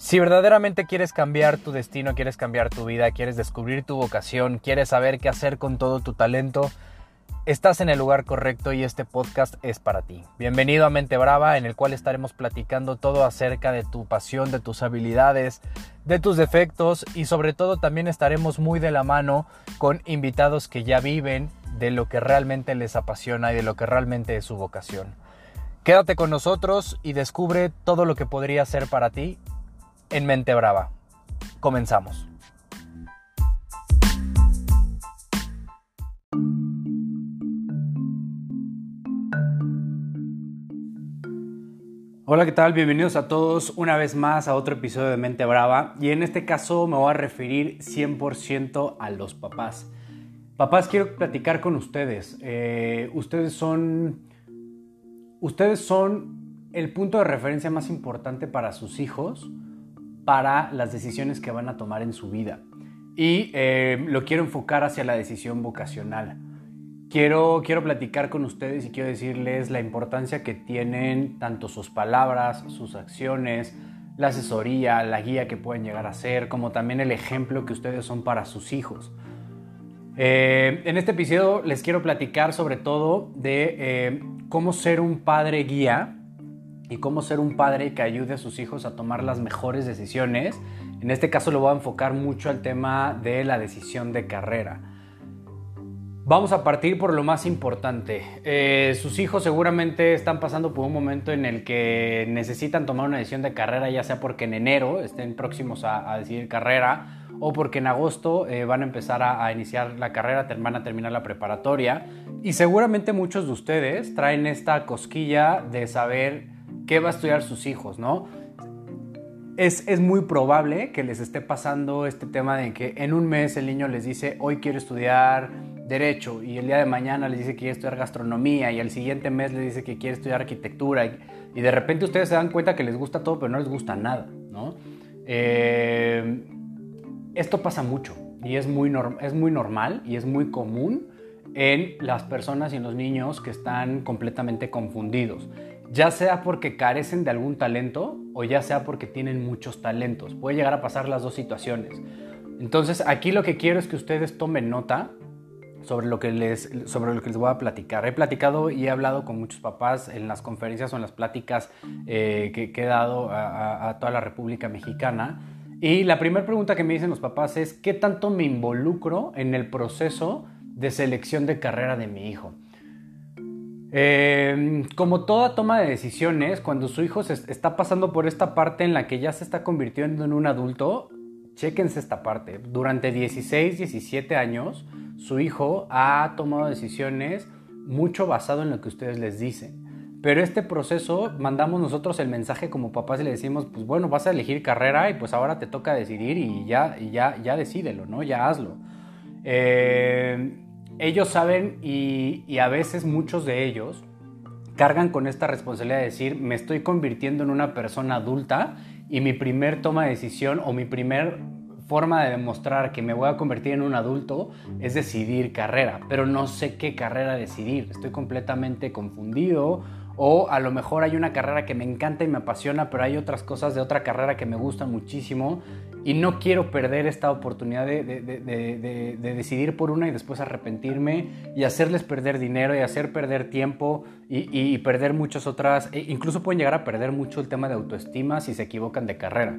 Si verdaderamente quieres cambiar tu destino, quieres cambiar tu vida, quieres descubrir tu vocación, quieres saber qué hacer con todo tu talento, estás en el lugar correcto y este podcast es para ti. Bienvenido a Mente Brava, en el cual estaremos platicando todo acerca de tu pasión, de tus habilidades, de tus defectos y sobre todo también estaremos muy de la mano con invitados que ya viven de lo que realmente les apasiona y de lo que realmente es su vocación. Quédate con nosotros y descubre todo lo que podría ser para ti en Mente Brava. Comenzamos. Hola, ¿qué tal? Bienvenidos a todos una vez más a otro episodio de Mente Brava y en este caso me voy a referir 100% a los papás. Papás, quiero platicar con ustedes. Eh, ustedes son... Ustedes son el punto de referencia más importante para sus hijos para las decisiones que van a tomar en su vida. Y eh, lo quiero enfocar hacia la decisión vocacional. Quiero, quiero platicar con ustedes y quiero decirles la importancia que tienen tanto sus palabras, sus acciones, la asesoría, la guía que pueden llegar a ser, como también el ejemplo que ustedes son para sus hijos. Eh, en este episodio les quiero platicar sobre todo de eh, cómo ser un padre guía y cómo ser un padre que ayude a sus hijos a tomar las mejores decisiones. En este caso lo voy a enfocar mucho al tema de la decisión de carrera. Vamos a partir por lo más importante. Eh, sus hijos seguramente están pasando por un momento en el que necesitan tomar una decisión de carrera, ya sea porque en enero estén próximos a, decidir carrera o porque en agosto eh, van a empezar a, a, iniciar la carrera, van a terminar la preparatoria. Y seguramente muchos de ustedes traen esta cosquilla de saber qué va a estudiar sus hijos, ¿no? Es, es, muy probable que les esté pasando este tema de que en un mes el niño les dice, hoy quiero estudiar derecho, y el día de mañana les dice que quiere estudiar gastronomía, y el siguiente mes les dice que quiere estudiar arquitectura, y, de repente ustedes se dan cuenta que les gusta todo, pero no les gusta nada, ¿no? Eh, esto pasa mucho, y es muy, es muy normal, y es muy común en las personas y en los niños que están completamente confundidos ya sea porque carecen de algún talento o ya sea porque tienen muchos talentos. Puede llegar a pasar las dos situaciones. Entonces, aquí lo que quiero es que ustedes tomen nota sobre lo que les, sobre lo que les voy a platicar. He platicado y he hablado con muchos papás en las conferencias o en las pláticas eh, que, he dado a, a toda la República Mexicana. Y la primera pregunta que me dicen los papás es, ¿qué tanto me involucro en el proceso de selección de carrera de mi hijo? Eh, como toda toma de decisiones, cuando su hijo se está pasando por esta parte en la que ya se está convirtiendo en un adulto, chequense esta parte. Durante 16, 17 años, su hijo ha tomado decisiones mucho basado en lo que ustedes les dicen. Pero este proceso, mandamos nosotros el mensaje como papás y le decimos, pues bueno, vas a elegir carrera y pues ahora te toca decidir y ya, y ya, ya decídelo, ¿no? Ya hazlo. Eh, ellos saben y, a veces muchos de ellos cargan con esta responsabilidad de decir, me estoy convirtiendo en una persona adulta y mi primer toma de decisión o mi primer forma de demostrar que me voy a convertir en un adulto es decidir carrera, pero no sé qué carrera decidir, estoy completamente confundido. O a lo mejor hay una carrera que me encanta y me apasiona, pero hay otras cosas de otra carrera que me gustan muchísimo y no quiero perder esta oportunidad de, decidir por una y después arrepentirme y hacerles perder dinero y hacer perder tiempo y, perder muchas otras, e incluso pueden llegar a perder mucho el tema de autoestima si se equivocan de carrera.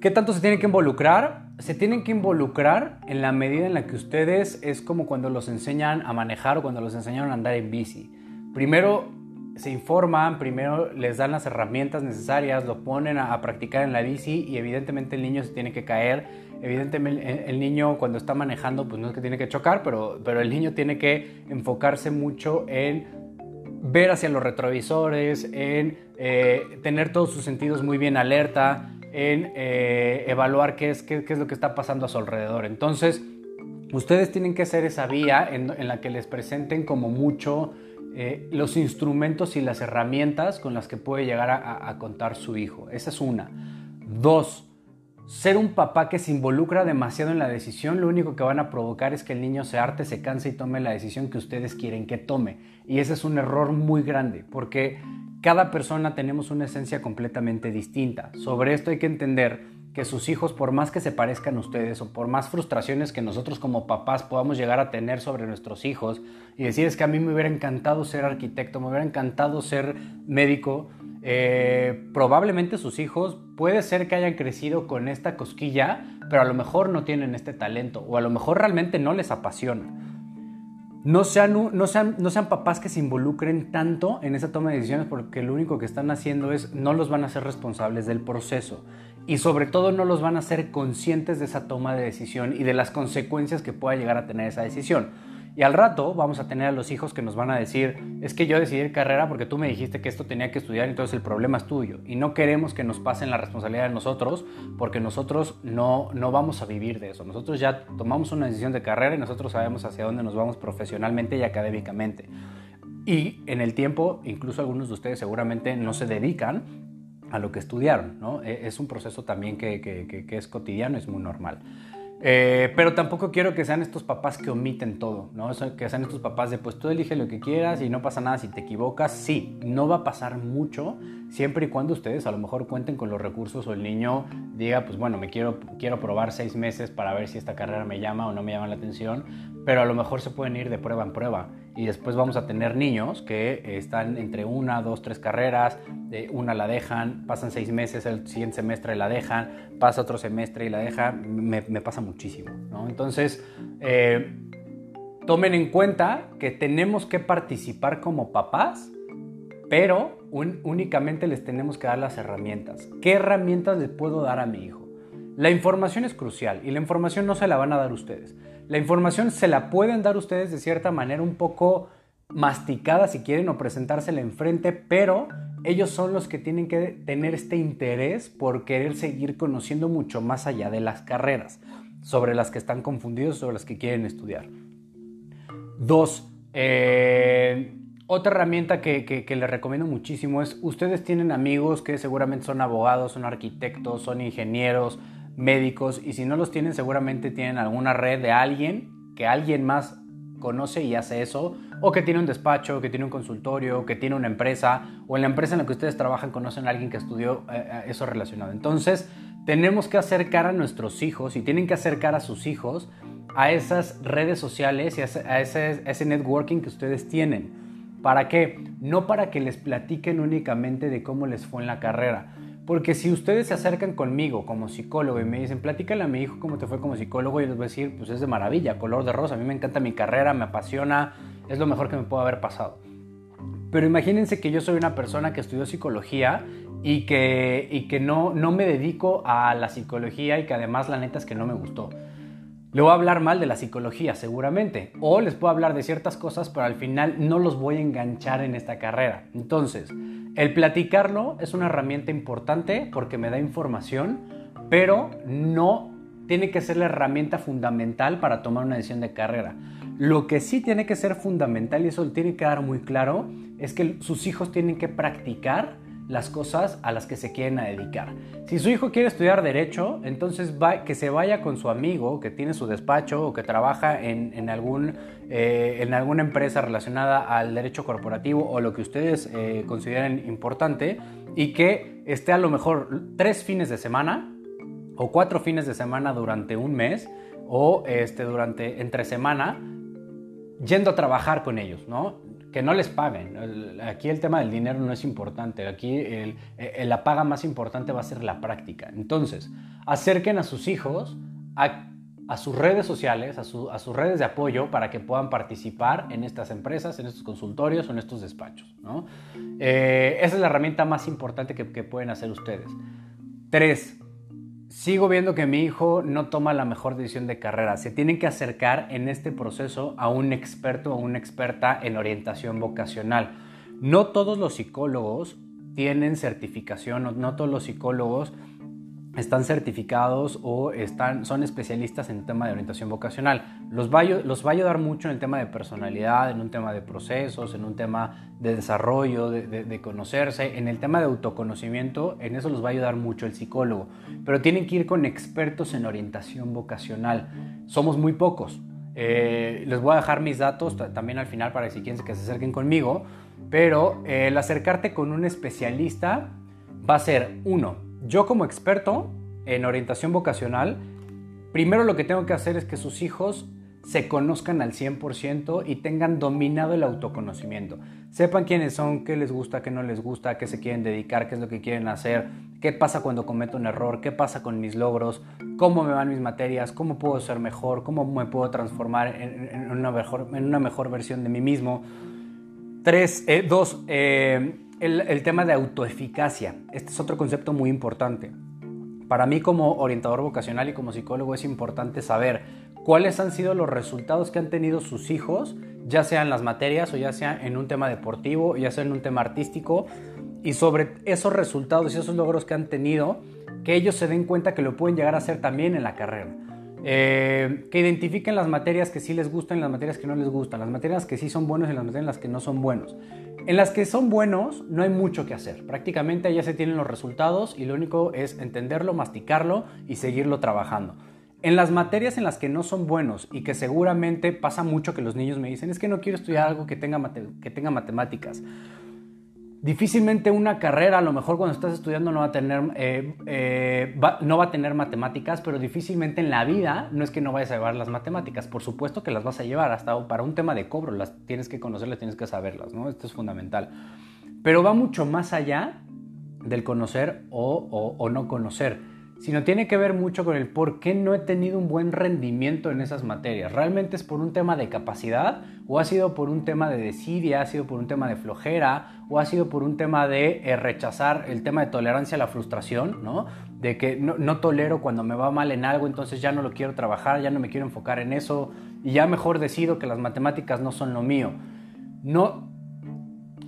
¿Qué tanto se tienen que involucrar? Se tienen que involucrar en la medida en la que ustedes es como cuando los enseñan a manejar o cuando los enseñan a andar en bici. Primero se informan, primero les dan las herramientas necesarias, lo ponen a, practicar en la bici y evidentemente el niño se tiene que caer. Evidentemente el, niño cuando está manejando pues no es que tiene que chocar, pero, pero el niño tiene que enfocarse mucho en ver hacia los retrovisores, en eh, tener todos sus sentidos muy bien alerta, en eh, evaluar qué es, qué, es lo que está pasando a su alrededor. Entonces, ustedes tienen que ser esa vía en la que les presenten como mucho eh, los instrumentos y las herramientas con las que puede llegar a, contar su hijo. Esa es una. Dos, ser un papá que se involucra demasiado en la decisión, lo único que van a provocar es que el niño se arte, se canse y tome la decisión que ustedes quieren que tome. Y ese es un error muy grande, porque cada persona tenemos una esencia completamente distinta. Sobre esto hay que entender que sus hijos, por más que se parezcan a ustedes o por más frustraciones que nosotros como papás podamos llegar a tener sobre nuestros hijos y decir es que a mí me hubiera encantado ser arquitecto, me hubiera encantado ser médico, eh, probablemente sus hijos puede ser que hayan crecido con esta cosquilla, pero a lo mejor no tienen este talento o a lo mejor realmente no les apasiona. No sean, no, sean, no sean papás que se involucren tanto en esa toma de decisiones porque lo único que están haciendo es no los van a hacer responsables del proceso y sobre todo no los van a hacer conscientes de esa toma de decisión y de las consecuencias que pueda llegar a tener esa decisión. Y al rato vamos a tener a los hijos que nos van a decir, es que yo decidí carrera porque tú me dijiste que esto tenía que estudiar, entonces el problema es tuyo. Y no queremos que nos pasen la responsabilidad de nosotros porque nosotros no, no vamos a vivir de eso. Nosotros ya tomamos una decisión de carrera y nosotros sabemos hacia dónde nos vamos profesionalmente y académicamente. Y en el tiempo, incluso algunos de ustedes seguramente no se dedican a lo que estudiaron, ¿no? E, es un proceso también que, que, es cotidiano, es muy normal. Eh, pero tampoco quiero que sean estos papás que omiten todo, ¿no? que sean estos papás de pues tú elige lo que quieras y no pasa nada si te equivocas. Sí, no va a pasar mucho siempre y cuando ustedes a lo mejor cuenten con los recursos o el niño diga pues bueno, me quiero, quiero probar seis meses para ver si esta carrera me llama o no me llama la atención, pero a lo mejor se pueden ir de prueba en prueba y después vamos a tener niños que están entre una, dos, tres carreras, una la dejan, pasan seis meses, el siguiente semestre la dejan, pasa otro semestre y la dejan, me, pasa muchísimo. Entonces, eh, tomen en cuenta que tenemos que participar como papás, pero únicamente les tenemos que dar las herramientas. ¿Qué herramientas les puedo dar a mi hijo? La información es crucial y la información no se la van a dar ustedes. La información se la pueden dar ustedes de cierta manera un poco masticada si quieren o presentársela enfrente, pero ellos son los que tienen que tener este interés por querer seguir conociendo mucho más allá de las carreras, sobre las que están confundidos, sobre las que quieren estudiar. Dos, eh, otra herramienta que, les recomiendo muchísimo es, ustedes tienen amigos que seguramente son abogados, son arquitectos, son ingenieros, médicos y si no los tienen seguramente tienen alguna red de alguien que alguien más conoce y hace eso, o que tiene un despacho, que tiene un consultorio, que tiene una empresa, o en la empresa en la que ustedes trabajan conocen a alguien que estudió eh, eh, eso relacionado. Entonces, tenemos que acercar a nuestros hijos y tienen que acercar a sus hijos a esas redes sociales y a ese networking que ustedes tienen. ¿Para qué? No para que les platiquen únicamente de cómo les fue en la carrera, porque si ustedes se acercan conmigo como psicólogo y me dicen, platícale a mi hijo cómo te fue como psicólogo, yo les voy a decir, pues es de maravilla, color de rosa, a mí me encanta mi carrera, me apasiona, es lo mejor que me puede haber pasado. Pero imagínense que yo soy una persona que estudió psicología y que, y que no, no me dedico a la psicología y que además la neta es que no me gustó. Le voy a hablar mal de la psicología seguramente, o les puedo hablar de ciertas cosas, pero al final no los voy a enganchar en esta carrera. Entonces, el platicarlo es una herramienta importante porque me da información, pero no tiene que ser la herramienta fundamental para tomar una decisión de carrera. Lo que sí tiene que ser fundamental, y eso tiene que quedar muy claro, es que sus hijos tienen que practicar las cosas a las que se quieren dedicar. Si su hijo quiere estudiar derecho, entonces que se vaya con su amigo que tiene su despacho o que trabaja en, algún, eh, en alguna empresa relacionada al derecho corporativo o lo que ustedes eh, consideren importante y que esté a lo mejor tres fines de semana o cuatro fines de semana durante un mes o este, durante entre semana yendo a trabajar con ellos, ¿no? Que no les paguen. Aquí el tema del dinero no es importante. Aquí la paga más importante va a ser la práctica. Entonces, acerquen a sus hijos a, sus redes sociales, a, sus redes de apoyo para que puedan participar en estas empresas, en estos consultorios o en estos despachos. Eh, esa es la herramienta más importante que pueden hacer ustedes. Tres, sigo viendo que mi hijo no toma la mejor decisión de carrera. Se tienen que acercar en este proceso a un experto o una experta en orientación vocacional. No todos los psicólogos tienen certificación, no, todos los psicólogos están certificados o están, son especialistas en el tema de orientación vocacional. Los va, los va a ayudar mucho en el tema de personalidad, en un tema de procesos, en un tema de desarrollo, de, de, conocerse, en el tema de autoconocimiento, en eso los va a ayudar mucho el psicólogo. Pero tienen que ir con expertos en orientación vocacional. Somos muy pocos. Eh, les voy a dejar mis datos también al final para que si quieren que se acerquen conmigo. Pero eh, el acercarte con un especialista va a ser, uno, yo como experto en orientación vocacional, primero lo que tengo que hacer es que sus hijos se conozcan al 100% y tengan dominado el autoconocimiento. Sepan quiénes son, qué les gusta, qué no les gusta, qué se quieren dedicar, qué es lo que quieren hacer, qué pasa cuando cometo un error, qué pasa con mis logros, cómo me van mis materias, cómo puedo ser mejor, cómo me puedo transformar en, una, mejor, en una mejor versión de mí mismo. Tres, eh, dos, eh, el, tema de autoeficacia. Este es otro concepto muy importante. Para mí como orientador vocacional y como psicólogo es importante saber cuáles han sido los resultados que han tenido sus hijos, ya sea en las materias o ya sea en un tema deportivo, ya sea en un tema artístico, y sobre esos resultados y esos logros que han tenido, que ellos se den cuenta que lo pueden llegar a hacer también en la carrera. Eh, que identifiquen las materias que sí les gustan y las materias que no les gustan, las materias que sí son buenas y las materias las que no son buenos. En las que son buenos no hay mucho que hacer, prácticamente ya se tienen los resultados y lo único es entenderlo, masticarlo y seguirlo trabajando. En las materias en las que no son buenos y que seguramente pasa mucho que los niños me dicen es que no quiero estudiar algo que tenga, que tenga matemáticas difícilmente una carrera, a lo mejor cuando estás estudiando no va a tener, eh, eh, no va a tener matemáticas, pero difícilmente en la vida no es que no vayas a llevar las matemáticas. Por supuesto que las vas a llevar, hasta para un tema de cobro, las tienes que conocerlas, tienes que saberlas, ¿no? Esto es fundamental. Pero va mucho más allá del conocer o no conocer sino tiene que ver mucho con el por qué no he tenido un buen rendimiento en esas materias. ¿Realmente es por un tema de capacidad o ha sido por un tema de desidia, ha sido por un tema de flojera o ha sido por un tema de eh, rechazar el tema de tolerancia a la frustración, ¿no? De que no, no, tolero cuando me va mal en algo, entonces ya no lo quiero trabajar, ya no me quiero enfocar en eso y ya mejor decido que las matemáticas no son lo mío. No,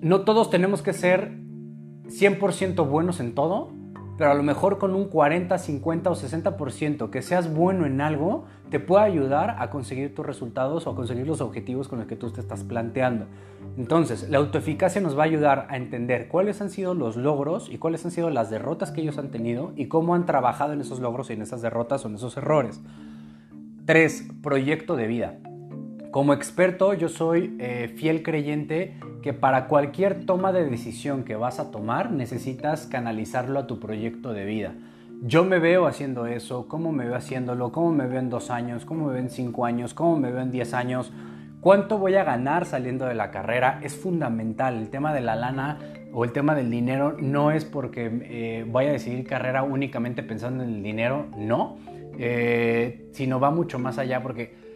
no todos tenemos que ser 100% buenos en todo, pero a lo mejor con un 40, 50 o 60% que seas bueno en algo, te puede ayudar a conseguir tus resultados o a conseguir los objetivos con los que tú te estás planteando. Entonces, la autoeficacia nos va a ayudar a entender cuáles han sido los logros y cuáles han sido las derrotas que ellos han tenido y cómo han trabajado en esos logros y en esas derrotas o en esos errores. 3. Proyecto de vida. Como experto, yo soy eh, fiel creyente que para cualquier toma de decisión que vas a tomar necesitas canalizarlo a tu proyecto de vida. Yo me veo haciendo eso, cómo me veo haciéndolo, cómo me veo en dos años, cómo me veo en cinco años, cómo me veo en diez años, cuánto voy a ganar saliendo de la carrera, es fundamental. El tema de la lana o el tema del dinero no es porque eh, voy a decidir carrera únicamente pensando en el dinero, no, eh, sino va mucho más allá porque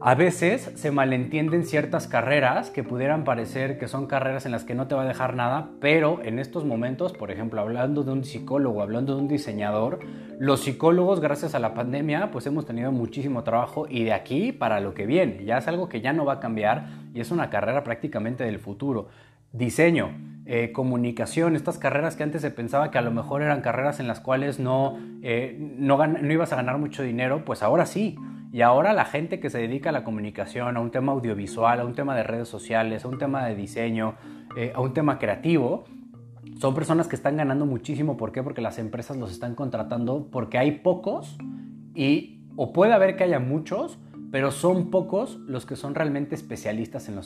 a veces se malentienden ciertas carreras que pudieran parecer que son carreras en las que no te va a dejar nada, pero en estos momentos, por ejemplo, hablando de un psicólogo, hablando de un diseñador, los psicólogos, gracias a la pandemia, pues hemos tenido muchísimo trabajo y de aquí para lo que viene. Ya es algo que ya no va a cambiar y es una carrera prácticamente del futuro. Diseño, eh, comunicación, estas carreras que antes se pensaba que a lo mejor eran carreras en las cuales no, eh, no, no ibas a ganar mucho dinero, pues ahora sí. Y ahora la gente que se dedica a la comunicación, a un tema audiovisual, a un tema de redes sociales, a un tema de diseño, eh, a un tema creativo, son personas que están ganando muchísimo. ¿Por qué? Porque las empresas los están contratando porque hay pocos y o puede haber que haya muchos, pero son pocos los que son realmente especialistas en,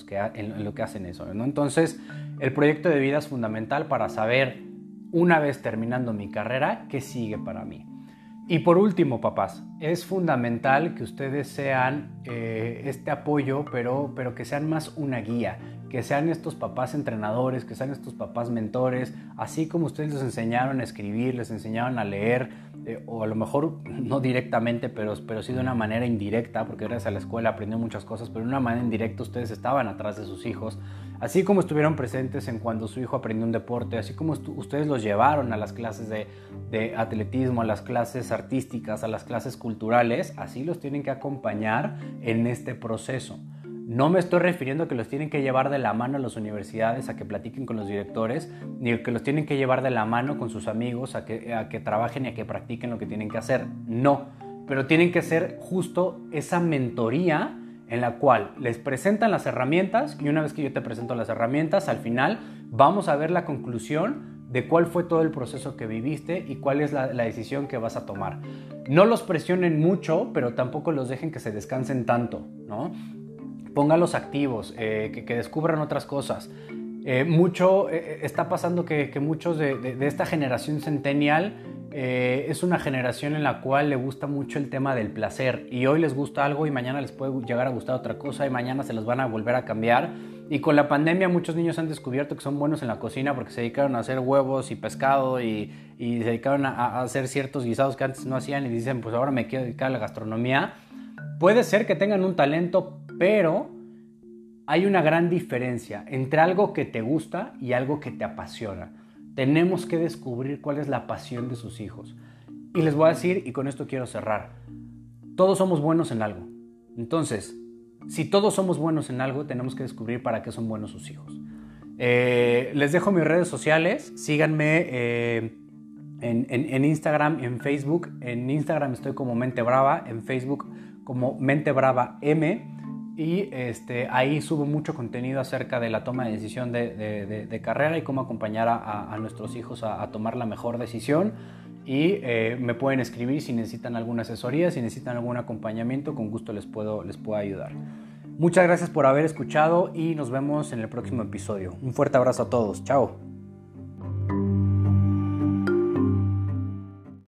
lo que hacen eso. Entonces, el proyecto de vida es fundamental para saber, una vez terminando mi carrera, qué sigue para mí. Y por último, papás, es fundamental que ustedes sean eh, este apoyo, pero, pero que sean más una guía, que sean estos papás entrenadores, que sean estos papás mentores, así como ustedes les enseñaron a escribir, les enseñaron a leer, eh, o a lo mejor no directamente, pero, pero sí de una manera indirecta, porque gracias a la escuela aprendió muchas cosas, pero de una manera indirecta ustedes estaban atrás de sus hijos, así como estuvieron presentes en cuando su hijo aprendió un deporte, así como ustedes los llevaron a las clases de, atletismo, a las clases artísticas, a las clases culturales, así los tienen que acompañar en este proceso. No me estoy refiriendo a que los tienen que llevar de la mano a las universidades a que platiquen con los directores, ni que los tienen que llevar de la mano con sus amigos a que, a que trabajen y a que practiquen lo que tienen que hacer. No, pero tienen que ser justo esa mentoría en la cual les presentan las herramientas y una vez que yo te presento las herramientas, al final vamos a ver la conclusión de cuál fue todo el proceso que viviste y cuál es la, decisión que vas a tomar. No los presionen mucho, pero tampoco los dejen que se descansen tanto, ¿no? Póngalos activos, eh, que, descubran otras cosas. Eh, mucho eh, está pasando que, muchos de, esta generación centennial es una generación en la cual le gusta mucho el tema del placer y hoy les gusta algo y mañana les puede llegar a gustar otra cosa y mañana se los van a volver a cambiar y con la pandemia muchos niños han descubierto que son buenos en la cocina porque se dedicaron a hacer huevos y pescado y, se dedicaron a, hacer ciertos guisados que antes no hacían y dicen, pues ahora me quiero dedicar a la gastronomía. Puede ser que tengan un talento, pero hay una gran diferencia entre algo que te gusta y algo que te apasiona. Tenemos que descubrir cuál es la pasión de sus hijos. Y les voy a decir, y con esto quiero cerrar, todos somos buenos en algo. Entonces, si todos somos buenos en algo, tenemos que descubrir para qué son buenos sus hijos. Eh, les dejo mis redes sociales, síganme eh, en, en, Instagram, en Facebook. En Instagram estoy como Mente Brava, en Facebook como Mente Brava M. Y este, ahí subo mucho contenido acerca de la toma de decisión de, carrera y cómo acompañar a, nuestros hijos a, a tomar la mejor decisión y eh, me pueden escribir si necesitan alguna asesoría, si necesitan algún acompañamiento, con gusto les puedo, les puedo ayudar. Muchas gracias por haber escuchado y nos vemos en el próximo episodio. Un fuerte abrazo a todos. Chao.